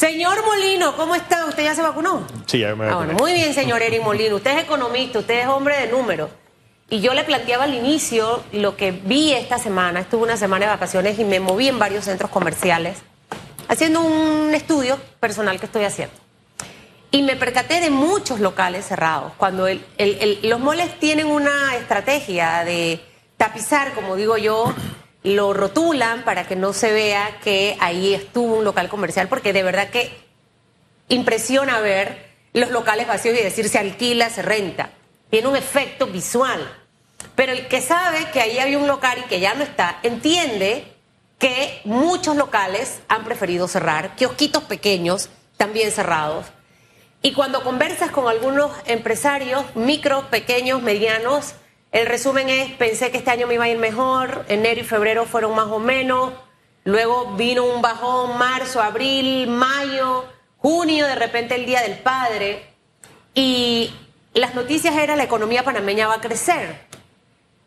Señor Molino, ¿cómo está? ¿Usted ya se vacunó? Sí, ya me ah, bueno, Muy bien, señor Eric Molino. Usted es economista, usted es hombre de números. Y yo le planteaba al inicio lo que vi esta semana. Estuve una semana de vacaciones y me moví en varios centros comerciales haciendo un estudio personal que estoy haciendo. Y me percaté de muchos locales cerrados. Cuando los moles tienen una estrategia de tapizar, como digo yo, lo rotulan para que no se vea que ahí estuvo un local comercial, porque de verdad que impresiona ver los locales vacíos y decir se alquila, se renta. Tiene un efecto visual. Pero el que sabe que ahí había un local y que ya no está, entiende que muchos locales han preferido cerrar, kiosquitos pequeños también cerrados. Y cuando conversas con algunos empresarios, micro, pequeños, medianos, el resumen es, pensé que este año me iba a ir mejor, enero y febrero fueron más o menos, luego vino un bajón, marzo, abril, mayo, junio, de repente el Día del Padre, y las noticias eran la economía panameña va a crecer,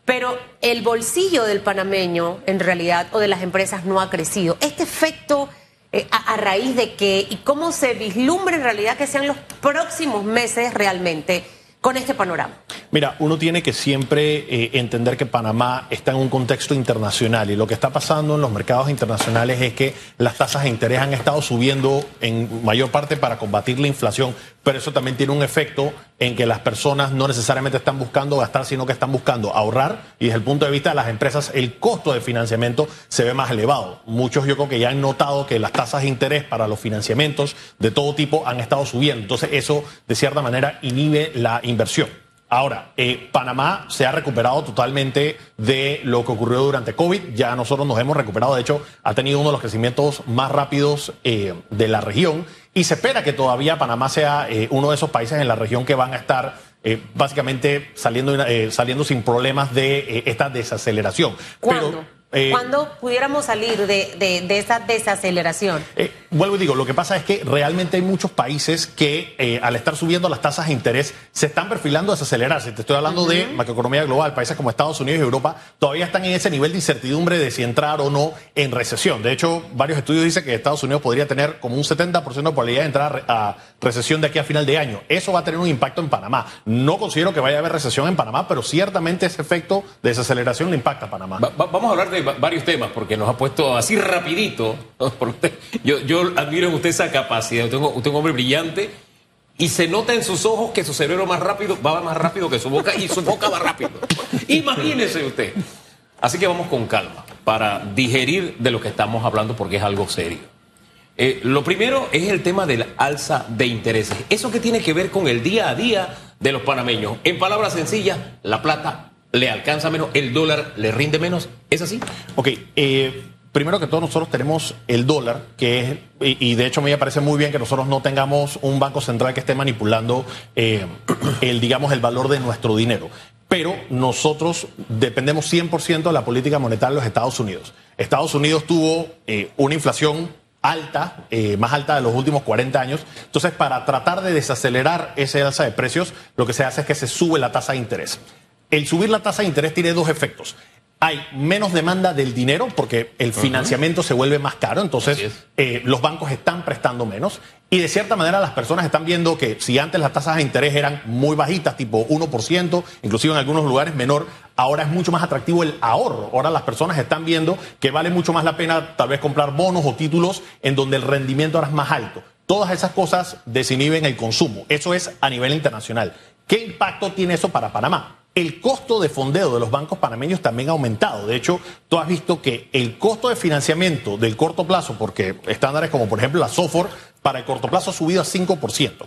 pero el bolsillo del panameño, en realidad, o de las empresas no ha crecido. Este efecto, eh, a, a raíz de qué y cómo se vislumbra en realidad que sean los próximos meses realmente con este panorama? Mira, uno tiene que siempre eh, entender que Panamá está en un contexto internacional y lo que está pasando en los mercados internacionales es que las tasas de interés han estado subiendo en mayor parte para combatir la inflación, pero eso también tiene un efecto en que las personas no necesariamente están buscando gastar, sino que están buscando ahorrar y desde el punto de vista de las empresas el costo de financiamiento se ve más elevado. Muchos yo creo que ya han notado que las tasas de interés para los financiamientos de todo tipo han estado subiendo, entonces eso de cierta manera inhibe la inversión. Ahora, eh, Panamá se ha recuperado totalmente de lo que ocurrió durante COVID. Ya nosotros nos hemos recuperado. De hecho, ha tenido uno de los crecimientos más rápidos eh, de la región. Y se espera que todavía Panamá sea eh, uno de esos países en la región que van a estar básicamente saliendo, saliendo sin problemas de esta desaceleración. ¿Cuándo? Eh, ¿Cuándo pudiéramos salir de, esa desaceleración? Vuelvo y digo, lo que pasa es que realmente hay muchos países que eh, al estar subiendo las tasas de interés se están perfilando a desacelerarse. Te estoy hablando de macroeconomía global, países como Estados Unidos y Europa todavía están en ese nivel de incertidumbre de si entrar o no en recesión. De hecho, varios estudios dicen que Estados Unidos podría tener como un 70% de probabilidad de entrar a recesión de aquí a final de año. Eso va a tener un impacto en Panamá. No considero que vaya a haber recesión en Panamá, pero ciertamente ese efecto de desaceleración le impacta a Panamá. vamos a hablar de varios temas, porque nos ha puesto así rapidito. Yo, yo admiro en usted esa capacidad. Usted, usted es un hombre brillante y se nota en sus ojos que su cerebro más rápido va más rápido que su boca y su boca va rápido. Imagínese usted. Así que vamos con calma para digerir de lo que estamos hablando porque es algo serio. Eh, lo primero es el tema del alza de intereses. Eso que tiene que ver con el día a día de los panameños. En palabras sencillas, la plata le alcanza menos, el dólar le rinde menos. ¿Es así? Ok. Eh, primero que todo, nosotros tenemos el dólar, que es, y, de hecho a mí me parece muy bien que nosotros no tengamos un banco central que esté manipulando eh, el, digamos, el valor de nuestro dinero. Pero nosotros dependemos 100% de la política monetaria de los Estados Unidos. Estados Unidos tuvo eh, una inflación alta, más alta de los últimos 40 años. Entonces, para tratar de desacelerar esa alza de precios, lo que se hace es que se sube la tasa de interés el subir la tasa de interés tiene dos efectos. Hay menos demanda del dinero porque el financiamiento se vuelve más caro, entonces eh, los bancos están prestando menos y de cierta manera las personas están viendo que si antes las tasas de interés eran muy bajitas, tipo 1%, inclusive en algunos lugares menor, ahora es mucho más atractivo el ahorro. Ahora las personas están viendo que vale mucho más la pena tal vez comprar bonos o títulos en donde el rendimiento ahora es más alto. Todas esas cosas desinhiben el consumo. Eso es a nivel internacional. ¿Qué impacto tiene eso para Panamá? El costo de fondeo de los bancos panameños también ha aumentado. De hecho, tú has visto que el costo de financiamiento del corto plazo, porque estándares como por ejemplo la SOFOR, para el corto plazo ha subido a 5%.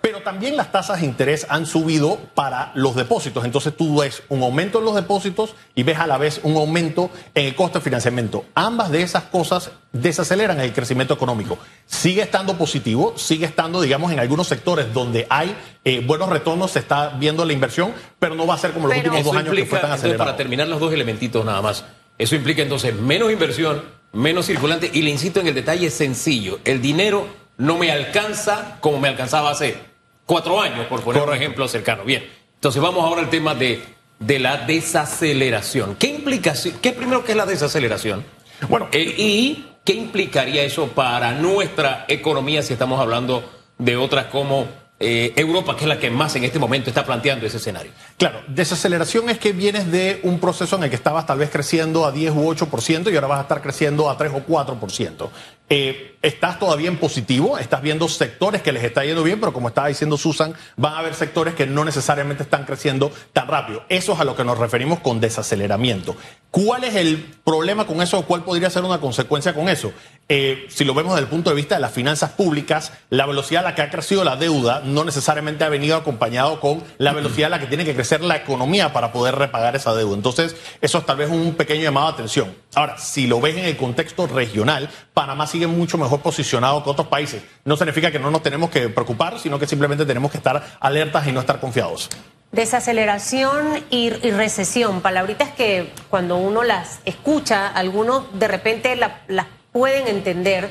Pero también las tasas de interés han subido para los depósitos. Entonces tú ves un aumento en los depósitos y ves a la vez un aumento en el costo de financiamiento. Ambas de esas cosas desaceleran el crecimiento económico. Sigue estando positivo, sigue estando, digamos, en algunos sectores donde hay eh, buenos retornos, se está viendo la inversión, pero no va a ser como los últimos dos años que fue tan acelerado. Para terminar los dos elementitos nada más. Eso implica entonces menos inversión, menos circulante y le insisto en el detalle sencillo. El dinero no me alcanza como me alcanzaba hace cuatro años, por poner un ejemplo cercano. Bien, entonces vamos ahora al tema de, de la desaceleración. ¿Qué implicación? ¿Qué primero que es la desaceleración? Bueno, eh, y ¿Qué implicaría eso para nuestra economía si estamos hablando de otras como eh, Europa, que es la que más en este momento está planteando ese escenario. Claro, desaceleración es que vienes de un proceso en el que estabas tal vez creciendo a 10 u 8% y ahora vas a estar creciendo a 3 o 4%. Eh, estás todavía en positivo, estás viendo sectores que les está yendo bien, pero como estaba diciendo Susan, van a haber sectores que no necesariamente están creciendo tan rápido. Eso es a lo que nos referimos con desaceleramiento. ¿Cuál es el problema con eso o cuál podría ser una consecuencia con eso? Eh, si lo vemos desde el punto de vista de las finanzas públicas, la velocidad a la que ha crecido la deuda no necesariamente ha venido acompañado con la velocidad a la que tiene que crecer la economía para poder repagar esa deuda. Entonces, eso es tal vez un pequeño llamado de atención. Ahora, si lo ves en el contexto regional, Panamá sigue mucho mejor posicionado que otros países. No significa que no nos tenemos que preocupar, sino que simplemente tenemos que estar alertas y no estar confiados. Desaceleración y, recesión, palabritas que cuando uno las escucha, algunos de repente las pueden entender.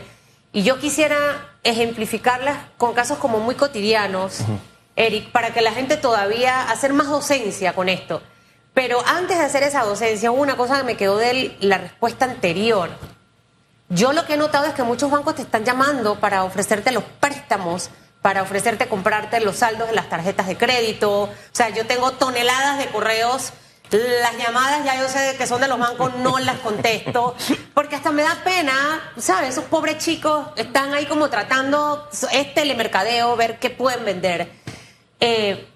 Y yo quisiera ejemplificarlas con casos como muy cotidianos, Eric, para que la gente todavía hacer más docencia con esto. Pero antes de hacer esa docencia, hubo una cosa que me quedó de la respuesta anterior. Yo lo que he notado es que muchos bancos te están llamando para ofrecerte los préstamos, para ofrecerte comprarte los saldos de las tarjetas de crédito. O sea, yo tengo toneladas de correos las llamadas ya yo sé que son de los bancos, no las contesto, porque hasta me da pena, ¿sabes? Esos pobres chicos están ahí como tratando, es telemercadeo, ver qué pueden vender. Eh,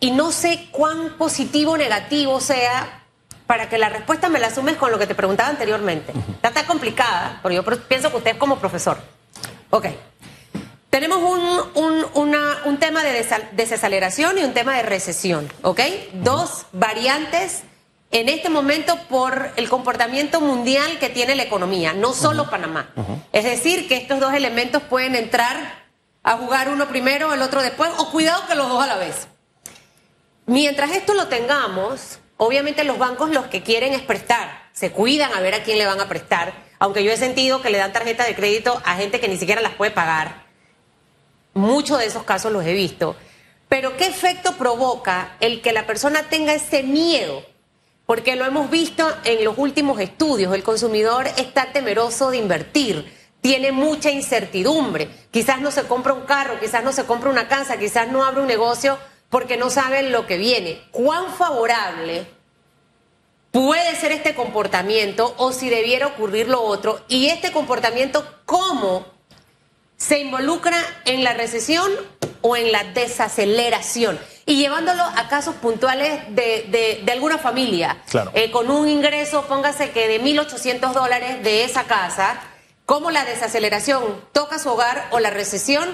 y no sé cuán positivo o negativo sea para que la respuesta me la asumes con lo que te preguntaba anteriormente. Está tan complicada, porque yo pienso que usted es como profesor. Ok. Tenemos un, tema de desaceleración y un tema de recesión, ¿ok? Dos variantes en este momento por el comportamiento mundial que tiene la economía, no solo Panamá. Es decir, que estos dos elementos pueden entrar a jugar uno primero, el otro después, o cuidado que los dos a la vez. Mientras esto lo tengamos, obviamente los bancos los que quieren es prestar, se cuidan a ver a quién le van a prestar, aunque yo he sentido que le dan tarjeta de crédito a gente que ni siquiera las puede pagar. Muchos de esos casos los he visto. Pero ¿qué efecto provoca el que la persona tenga ese miedo? Porque lo hemos visto en los últimos estudios. El consumidor está temeroso de invertir, tiene mucha incertidumbre. Quizás no se compra un carro, quizás no se compra una casa, quizás no abre un negocio porque no saben lo que viene. ¿Cuán favorable puede ser este comportamiento o si debiera ocurrir lo otro? Y este comportamiento, ¿cómo se involucra en la recesión o en la desaceleración. Y llevándolo a casos puntuales de, de, alguna familia, eh, con un ingreso, póngase que de 1.800 dólares de esa casa, cómo la desaceleración toca su hogar o la recesión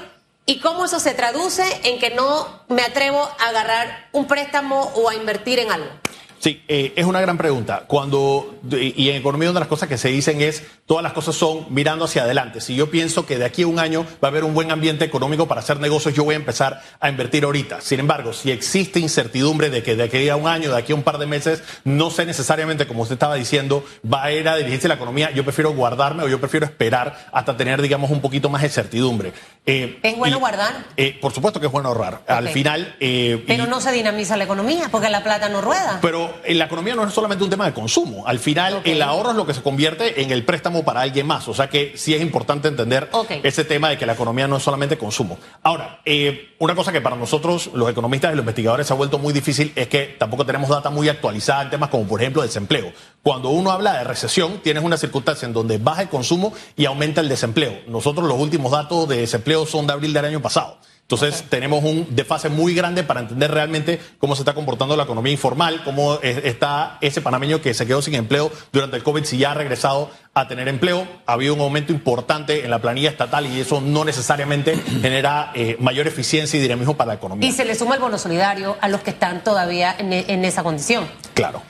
y cómo eso se traduce en que no me atrevo a agarrar un préstamo o a invertir en algo. Sí, eh, es una gran pregunta. Cuando, y en economía una de las cosas que se dicen es, todas las cosas son mirando hacia adelante. Si yo pienso que de aquí a un año va a haber un buen ambiente económico para hacer negocios, yo voy a empezar a invertir ahorita. Sin embargo, si existe incertidumbre de que de aquí a un año, de aquí a un par de meses, no sé necesariamente, como usted estaba diciendo, va a ir a dirigirse la economía, yo prefiero guardarme o yo prefiero esperar hasta tener, digamos, un poquito más de certidumbre. Eh, ¿Es bueno guardar? Eh, por supuesto que es bueno ahorrar. Al final... pero no se dinamiza la economía porque la plata no rueda. Pero la economía no es solamente un tema de consumo. Al final, el ahorro es lo que se convierte en el préstamo para alguien más. O sea que sí es importante entender ese tema de que la economía no es solamente consumo. Ahora, eh, una cosa que para nosotros, los economistas y los investigadores, se ha vuelto muy difícil es que tampoco tenemos data muy actualizada en temas como, por ejemplo, desempleo. Cuando uno habla de recesión, tienes una circunstancia en donde baja el consumo y aumenta el desempleo. Nosotros los últimos datos de desempleo son de abril del año pasado. Entonces tenemos un desfase muy grande para entender realmente cómo se está comportando la economía informal, cómo está ese panameño que se quedó sin empleo durante el COVID, si ya ha regresado a tener empleo. Ha habido un aumento importante en la planilla estatal y eso no necesariamente genera eh, mayor eficiencia y dinamismo para la economía. Y se le suma el bono solidario a los que están todavía en, en esa condición. Claro.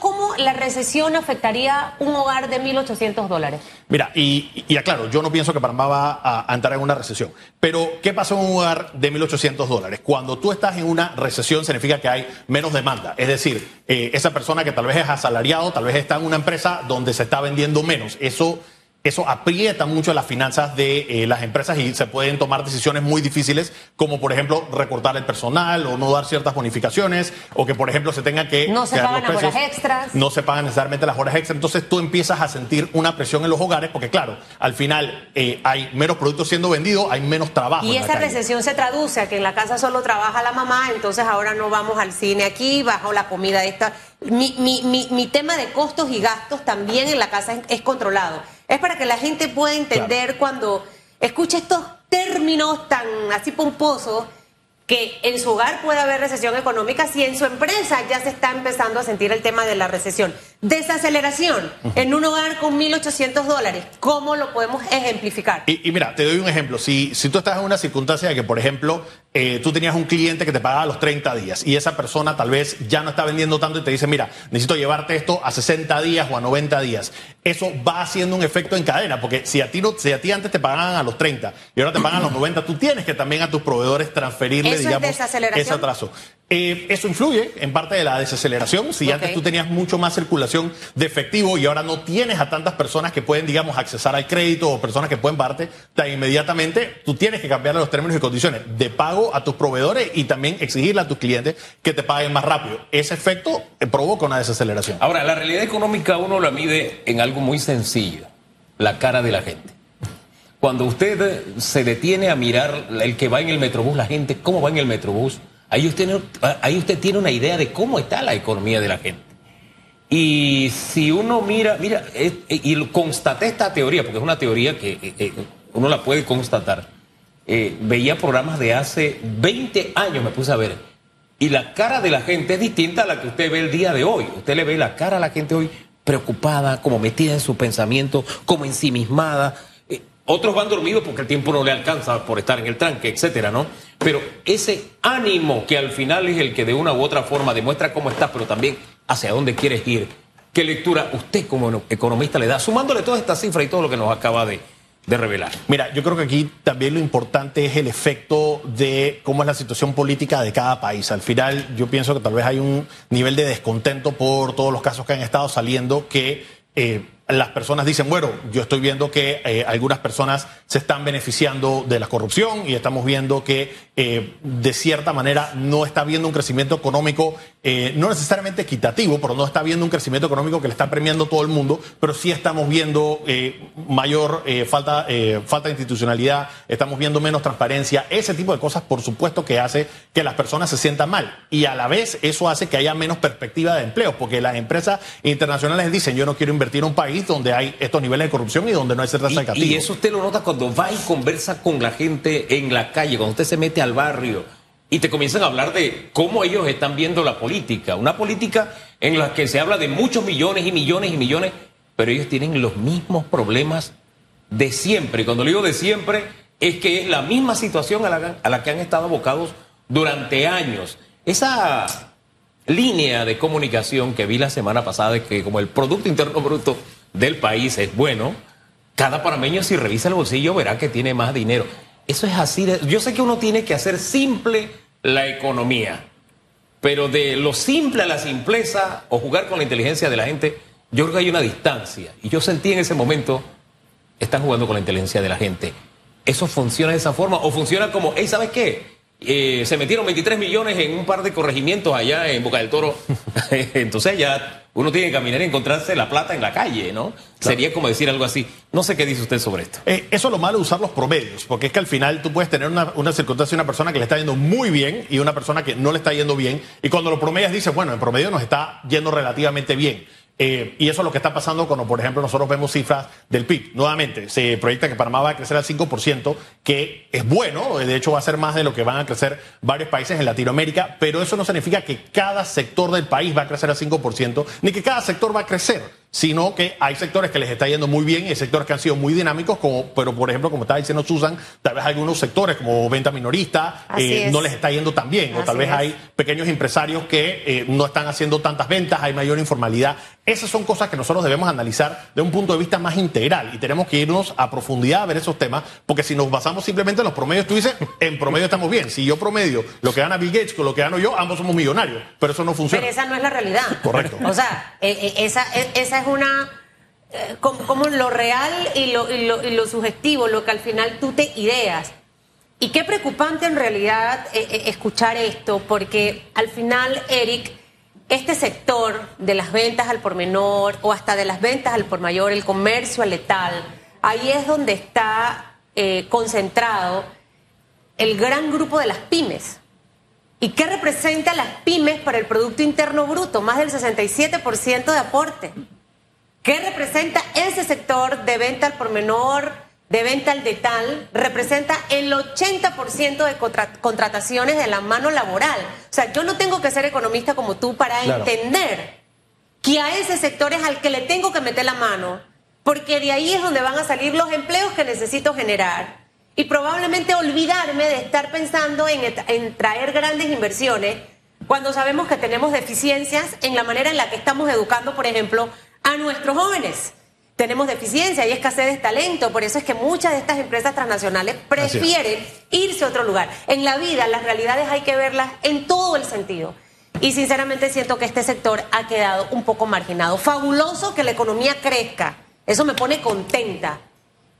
¿Cómo, la recesión afectaría un hogar de 1.800 dólares? Mira, y, y, aclaro, yo no pienso que Panamá va a, entrar en una recesión. Pero, ¿qué pasa en un hogar de 1.800 dólares? Cuando tú estás en una recesión, significa que hay menos demanda. Es decir, eh, esa persona que tal vez es asalariado, tal vez está en una empresa donde se está vendiendo menos. Eso eso aprieta mucho las finanzas de eh, las empresas y se pueden tomar decisiones muy difíciles, como por ejemplo recortar el personal o no dar ciertas bonificaciones, o que por ejemplo se tenga que... No se pagan las horas extras. No se pagan necesariamente las horas extras. Entonces tú empiezas a sentir una presión en los hogares, porque claro, al final eh, hay menos productos siendo vendidos, hay menos trabajo. Y esa recesión se traduce a que en la casa solo trabaja la mamá, entonces ahora no vamos al cine aquí, bajo la comida esta. Mi, mi, mi, mi tema de costos y gastos también en la casa es, es controlado. Es para que la gente pueda entender cuando escucha estos términos tan así pomposos que en su hogar puede haber recesión económica si en su empresa ya se está empezando a sentir el tema de la recesión. Desaceleración en un hogar con 1.800 dólares, ¿cómo lo podemos ejemplificar? Y, y, mira, te doy un ejemplo. Si, si tú estás en una circunstancia de que, por ejemplo, eh, tú tenías un cliente que te pagaba los 30 días y esa persona tal vez ya no está vendiendo tanto y te dice, mira, necesito llevarte esto a 60 días o a 90 días. Eso va haciendo un efecto en cadena, porque si a ti, no, si a ti antes te pagaban a los 30 y ahora te pagan a los 90, tú tienes que también a tus proveedores transferirle, ¿Eso digamos, es ese atraso. Eh, eso influye en parte de la desaceleración. Si antes tú tenías mucho más circulación de efectivo y ahora no tienes a tantas personas que pueden, digamos, accesar al crédito o personas que pueden pagarte, tan inmediatamente tú tienes que cambiar los términos y condiciones de pago a tus proveedores y también exigirle a tus clientes que te paguen más rápido. Ese efecto eh, provoca una desaceleración. Ahora, la realidad económica uno la mide en algo muy sencillo, la cara de la gente. Cuando usted eh, se detiene a mirar el que va en el metrobús, la gente, cómo va en el metrobús, ahí usted, no- ahí usted tiene una idea de cómo está la economía de la gente. Y si uno mira, mira, eh, y constaté esta teoría, porque es una teoría que eh, eh, uno la puede constatar. Veía programas de hace 20 años, me puse a ver, y la cara de la gente es distinta a la que usted ve el día de hoy. Usted le ve la cara a la gente hoy preocupada, como metida en su pensamiento, como ensimismada. Otros van dormidos porque el tiempo no le alcanza por estar en el tranque, etcétera, ¿no? Pero ese ánimo que al final es el que de una u otra forma demuestra cómo estás, pero también hacia dónde quieres ir. ¿Qué lectura usted como economista le da? Sumándole todas estas cifras y todo lo que nos acaba de, revelar. Mira, yo creo que aquí también lo importante es el efecto de cómo es la situación política de cada país. Al final, yo pienso que tal vez hay un nivel de descontento por todos los casos que han estado saliendo que eh, las personas dicen, bueno, yo estoy viendo que eh, algunas personas se están beneficiando de la corrupción y estamos viendo que eh, de cierta manera no está habiendo un crecimiento económico, eh, no necesariamente equitativo, pero no está habiendo un crecimiento económico que le está premiando todo el mundo, pero sí estamos viendo mayor falta, falta de institucionalidad, estamos viendo menos transparencia, ese tipo de cosas por supuesto que hace que las personas se sientan mal. Y a la vez eso hace que haya menos perspectiva de empleo, porque las empresas internacionales dicen yo no quiero invertir en un país donde hay estos niveles de corrupción y donde no hay certeza Y, y eso usted lo nota cuando va y conversa con la gente en la calle, cuando usted se mete al barrio y te comienzan a hablar de cómo ellos están viendo la política. Una política en la que se habla de muchos millones y millones y millones, pero ellos tienen los mismos problemas de siempre. Y cuando le digo de siempre, es que es la misma situación a la, a la que han estado abocados durante años. Esa línea de comunicación que vi la semana pasada de que como el Producto Interno Bruto del país es bueno, cada panameño si revisa el bolsillo verá que tiene más dinero. Eso es así. yo sé que uno tiene que hacer simple la economía, pero de lo simple a la simpleza o jugar con la inteligencia de la gente, yo creo que hay una distancia. Y yo sentí en ese momento, están jugando con la inteligencia de la gente. ¿Eso funciona de esa forma? ¿O funciona como, hey, ¿sabes qué? Eh, se metieron 23 millones en un par de corregimientos allá en Boca del Toro. Entonces ya uno tiene que caminar y encontrarse la plata en la calle, ¿no? Sería como decir algo así. No sé qué dice usted sobre esto. Eh, eso es lo malo de usar los promedios, porque es que al final tú puedes tener una, una circunstancia de una persona que le está yendo muy bien y una persona que no le está yendo bien, y cuando lo promedias dices, bueno, en promedio nos está yendo relativamente bien. Eh, y eso es lo que está pasando cuando, por ejemplo, nosotros vemos cifras del PIB. Nuevamente, se proyecta que Panamá va a crecer al 5%, que es bueno, de hecho va a ser más de lo que van a crecer varios países en Latinoamérica, pero eso no significa que cada sector del país va a crecer al 5%, ni que cada sector va a crecer sino que hay sectores que les está yendo muy bien y hay sectores que han sido muy dinámicos, como, pero por ejemplo, como estaba diciendo Susan, tal vez algunos sectores como venta minorista eh, no les está yendo tan bien, o Así tal vez es. hay pequeños empresarios que eh, no están haciendo tantas ventas, hay mayor informalidad. Esas son cosas que nosotros debemos analizar de un punto de vista más integral y tenemos que irnos a profundidad a ver esos temas, porque si nos basamos simplemente en los promedios, tú dices, en promedio estamos bien. Si yo promedio lo que gana Bill Gates con lo que gano yo, ambos somos millonarios, pero eso no funciona. Pero esa no es la realidad. Correcto. O sea, eh, eh, esa, eh, esa es una eh, como, como lo real y lo, y, lo, y lo subjetivo, lo que al final tú te ideas. Y qué preocupante en realidad eh, eh, escuchar esto, porque al final, Eric, este sector de las ventas al por menor o hasta de las ventas al por mayor, el comercio al letal, ahí es donde está eh, concentrado el gran grupo de las pymes. ¿Y qué representa las pymes para el Producto Interno Bruto? Más del 67% de aporte. ¿Qué representa ese sector de venta al por menor, de venta al detal? Representa el 80% de contra contrataciones de la mano laboral. O sea, yo no tengo que ser economista como tú para Claro. entender que a ese sector es al que le tengo que meter la mano, porque de ahí es donde van a salir los empleos que necesito generar. Y probablemente olvidarme de estar pensando en, en traer grandes inversiones cuando sabemos que tenemos deficiencias en la manera en la que estamos educando, por ejemplo, a nuestros jóvenes. Tenemos deficiencia y escasez de talento, por eso es que muchas de estas empresas transnacionales prefieren irse a otro lugar. En la vida las realidades hay que verlas en todo el sentido. Y sinceramente siento que este sector ha quedado un poco marginado. Fabuloso que la economía crezca, eso me pone contenta.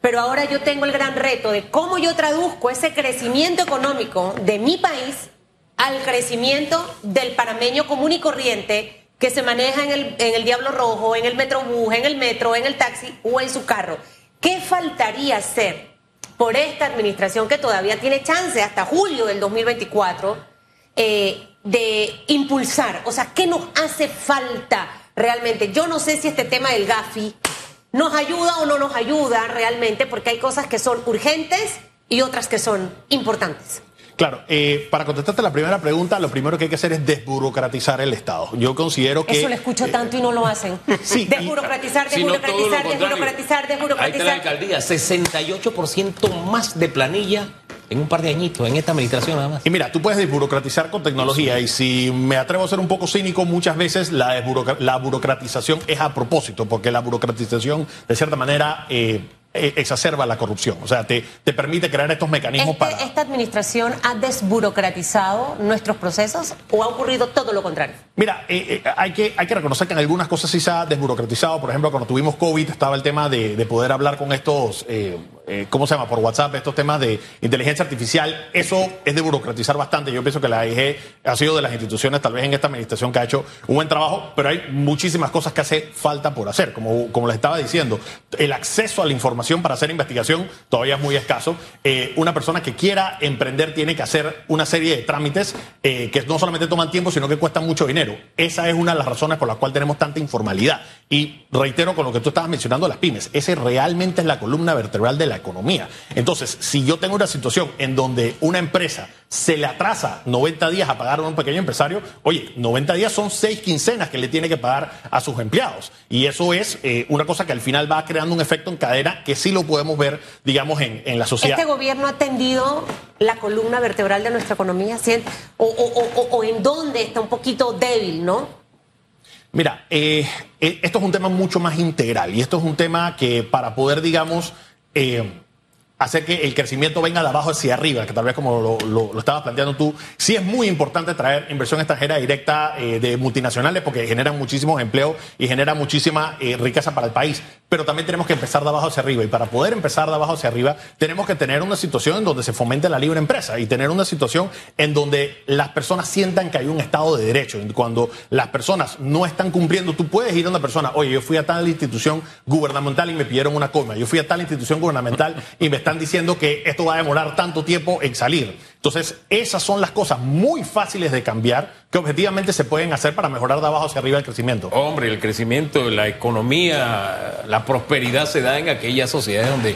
Pero ahora yo tengo el gran reto de cómo yo traduzco ese crecimiento económico de mi país al crecimiento del panameño común y corriente que se maneja en el, en el Diablo Rojo, en el Metrobús, en el metro, en el taxi o en su carro. ¿Qué faltaría hacer por esta administración que todavía tiene chance hasta julio del 2024 eh, de impulsar? O sea, ¿qué nos hace falta realmente? Yo no sé si este tema del GAFI nos ayuda o no nos ayuda realmente, porque hay cosas que son urgentes y otras que son importantes. Claro, eh, para contestarte la primera pregunta, lo primero que hay que hacer es desburocratizar el Estado. Yo considero que... Eso lo escucho tanto y no lo hacen. sí, desburocratizar, Si no, desburocratizar, contrario. desburocratizar, Ahí está la desburocratizar. alcaldía, 68% más de planilla en un par de añitos, en esta administración nada más. Y mira, tú puedes desburocratizar con tecnología y si me atrevo a ser un poco cínico, muchas veces la, la burocratización es a propósito, porque la burocratización de cierta manera eh, eh, exacerba la corrupción. O sea, te, te permite crear estos mecanismos Este- para... ¿Esta administración ha desburocratizado nuestros procesos o ha ocurrido todo lo contrario? Mira, eh, eh, hay, que, hay que reconocer que en algunas cosas sí se ha desburocratizado. Por ejemplo, cuando tuvimos COVID estaba el tema de, de poder hablar con estos, eh, eh, ¿cómo se llama? Por WhatsApp, estos temas de inteligencia artificial. Eso es desburocratizar bastante. Yo pienso que la AIG ha sido de las instituciones, tal vez en esta administración, que ha hecho un buen trabajo, pero hay muchísimas cosas que hace falta por hacer. Como, como les estaba diciendo, el acceso a la información para hacer investigación todavía es muy escaso. Eh, una persona que quiera emprender tiene que hacer una serie de trámites eh, que no solamente toman tiempo, sino que cuestan mucho dinero. Esa es una de las razones por las cuales tenemos tanta informalidad. Y reitero con lo que tú estabas mencionando, las pymes. Ese realmente es la columna vertebral de la economía. Entonces, si yo tengo una situación en donde una empresa se le atrasa 90 días a pagar a un pequeño empresario, oye, 90 días son seis quincenas que le tiene que pagar a sus empleados. Y eso es eh, una cosa que al final va creando un efecto en cadena que sí lo podemos ver, digamos, en, en la sociedad. ¿Este gobierno ha atendido la columna vertebral de nuestra economía? ¿Sí? O, o- o- o- o en dónde está un poquito débil, no? Mira, eh, eh, esto es un tema mucho más integral y esto es un tema que para poder, digamos, eh, hacer que el crecimiento venga de abajo hacia arriba, que tal vez como lo, estabas planteando tú, sí es muy importante traer inversión extranjera directa eh, de multinacionales porque generan muchísimos empleos y generan muchísima eh, riqueza para el país. Pero también tenemos que empezar de abajo hacia arriba y para poder empezar de abajo hacia arriba tenemos que tener una situación en donde se fomente la libre empresa y tener una situación en donde las personas sientan que hay un Estado de Derecho. Cuando las personas no están cumpliendo, tú puedes ir a una persona, oye, yo fui a tal institución gubernamental y me pidieron una coma, yo fui a tal institución gubernamental y me están diciendo que esto va a demorar tanto tiempo en salir. Entonces, esas son las cosas muy fáciles de cambiar que objetivamente se pueden hacer para mejorar de abajo hacia arriba el crecimiento. Hombre, el crecimiento, la economía, la prosperidad se da en aquellas sociedades donde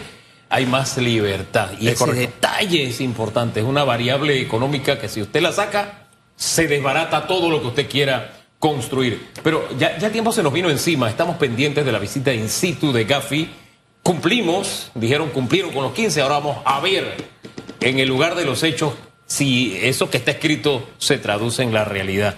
hay más libertad. Y Es ese correcto. detalle es importante, es una variable económica que si usted la saca, se desbarata todo lo que usted quiera construir. Pero ya, ya el tiempo se nos vino encima, estamos pendientes de la visita in situ de Gafi. Cumplimos, dijeron cumplieron con los 15, ahora vamos a ver en el lugar de los hechos si eso que está escrito se traduce en la realidad.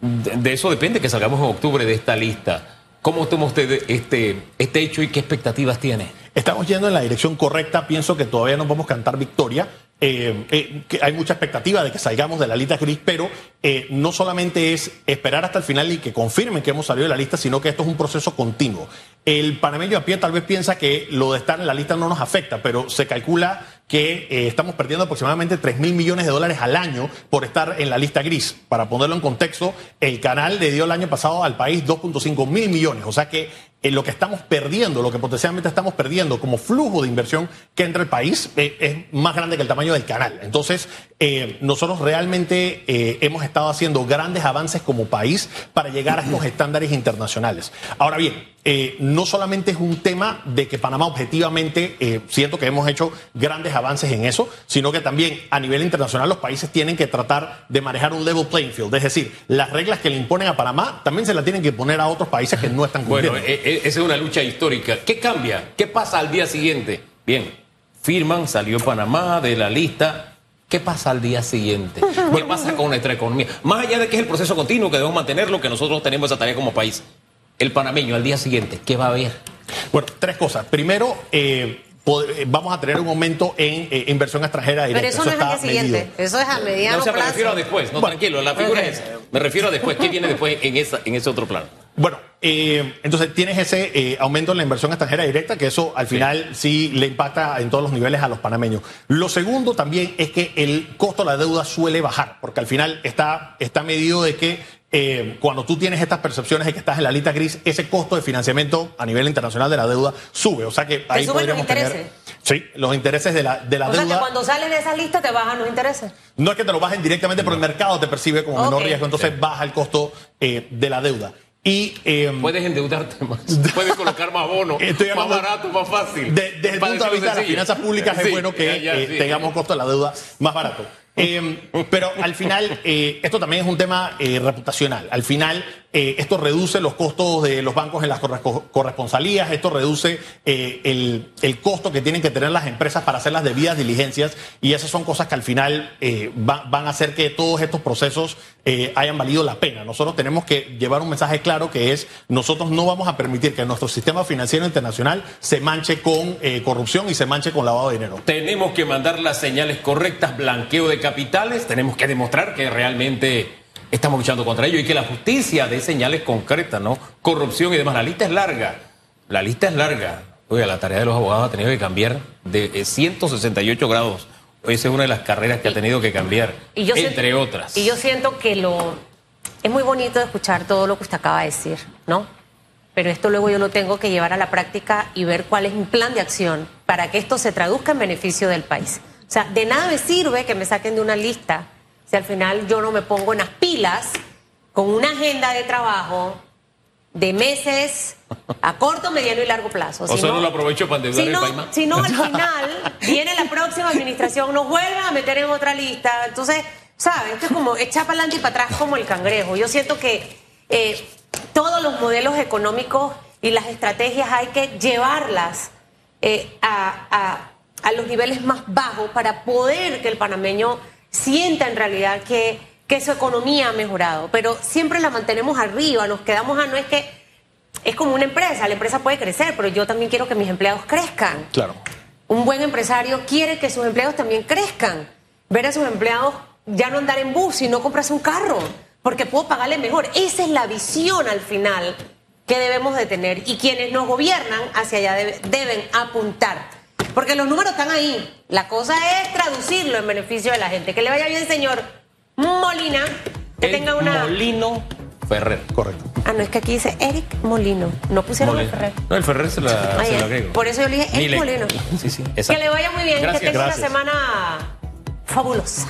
De, eso depende que salgamos en octubre de esta lista. ¿Cómo toma usted este, este hecho y qué expectativas tiene? Estamos yendo en la dirección correcta. Pienso que todavía no podemos cantar victoria. Eh, eh, hay mucha expectativa de que salgamos de la lista gris, pero eh, no solamente es esperar hasta el final y que confirmen que hemos salido de la lista, sino que esto es un proceso continuo. El panameño a pie tal vez piensa que lo de estar en la lista no nos afecta, pero se calcula que eh, estamos perdiendo aproximadamente 3 mil millones de dólares al año por estar en la lista gris. Para ponerlo en contexto, el canal le dio el año pasado al país 2.5 mil millones, o sea que eh, lo que estamos perdiendo, lo que potencialmente estamos perdiendo como flujo de inversión que entra al país eh, es más grande que el tamaño del canal. Entonces, eh, nosotros realmente hemos estado haciendo grandes avances como país para llegar a estos estándares internacionales. Ahora bien, eh, no solamente es un tema de que Panamá objetivamente, eh, siento que hemos hecho grandes avances en eso, sino que también a nivel internacional los países tienen que tratar de manejar un level playing field. Es decir, las reglas que le imponen a Panamá también se las tienen que poner a otros países que no están Bueno, cumpliendo. eh, eh, esa es una lucha histórica. ¿Qué cambia? ¿Qué pasa al día siguiente? Bien, firman, salió Panamá de la lista. ¿Qué pasa al día siguiente? ¿Qué pasa con nuestra economía? Más allá de que es el proceso continuo que debemos mantenerlo, que nosotros tenemos esa tarea como país. El panameño al día siguiente, ¿qué va a haber? Bueno, tres cosas. Primero, eh, eh, vamos a tener un aumento en eh, inversión extranjera directa. Pero eso no es al día siguiente, medido. eso es a mediano No, o sea, me plazo. refiero a después. No, Bueno. tranquilo, la figura es. Me refiero a después. ¿Qué viene después en, esa, en ese otro plano? Bueno, eh, entonces tienes ese eh, aumento en la inversión extranjera directa, que eso al final sí. le impacta en todos los niveles a los panameños. Lo segundo también es que el costo de la deuda suele bajar, porque al final está, está medido de que eh, cuando tú tienes estas percepciones de que estás en la lista gris, ese costo de financiamiento a nivel internacional de la deuda sube. O sea que ahí suben los podríamos tener. intereses? Sí, los intereses de la, de la O sea deuda. que cuando sales de esa lista te bajan los intereses. No es que te lo bajen directamente, pero el mercado te percibe como menor Ok. riesgo, entonces baja el costo eh, de la deuda. Y eh, Puedes endeudarte más. Puedes colocar más bonos. Estoy más barato, más fácil. de- desde el punto de vista de las finanzas públicas es bueno que ya, ya, eh, sí. tengamos costo de la deuda más barato. Eh, pero al final, eh, esto también es un tema eh, reputacional. Al final, eh, esto reduce los costos de los bancos en las corre- corresponsalías, esto reduce eh, el, costo que tienen que tener las empresas para hacer las debidas diligencias y esas son cosas que al final eh, va- van a hacer que todos estos procesos hayan valido la pena. Nosotros tenemos que llevar un mensaje claro que es, nosotros no vamos a permitir que nuestro sistema financiero internacional se manche con corrupción y se manche con lavado de dinero. Tenemos que mandar las señales correctas, blanqueo de capitales, tenemos que demostrar que realmente estamos luchando contra ello y que la justicia dé señales concretas, ¿no? Corrupción y demás. La lista es larga, la lista es larga. Oiga, la tarea de los abogados ha tenido que cambiar de eh, 168 grados. Esa es una de las carreras que ha tenido que cambiar, Y yo entre siento- otras. Y yo siento que lo es muy bonito escuchar todo lo que usted acaba de decir, ¿no? Pero esto luego yo lo tengo que llevar a la práctica y ver cuál es mi plan de acción para que esto se traduzca en beneficio del país. O sea, de nada me sirve que me saquen de una lista si al final yo no me pongo en las pilas con una agenda de trabajo de meses a corto, mediano y largo plazo. O Si solo lo aprovecho para endeudar si el no, más. si no, al final viene la próxima administración, nos vuelven a meter en otra lista. Entonces, ¿sabes? Esto es como echar para adelante y para atrás como el cangrejo. Yo siento que eh, todos los modelos económicos y las estrategias hay que llevarlas eh, a, a- a los niveles más bajos para poder que el panameño sienta en realidad que, que su economía ha mejorado. Pero siempre la mantenemos arriba, nos quedamos a no es que es como una empresa, la empresa puede crecer, pero yo también quiero que mis empleados crezcan. Claro. Un buen empresario quiere que sus empleados también crezcan. Ver a sus empleados ya no andar en bus y no comprarse un carro, porque puedo pagarle mejor. Esa es la visión al final que debemos de tener y quienes nos gobiernan hacia allá debe- deben apuntar. Porque los números están ahí. La cosa es traducirlo en beneficio de la gente. Que le vaya bien, señor Molina. Que El tenga una... Molino Ferrer. Correcto. Ah, no, es que aquí dice Eric Molino. No pusieron el. Ferrer. No, el Ferrer se la, se ya. la agrego. Por eso yo le dije Eric. Molino. Sí, sí. Que exacto. le vaya muy bien, Gracias. que tenga Gracias. una semana fabulosa.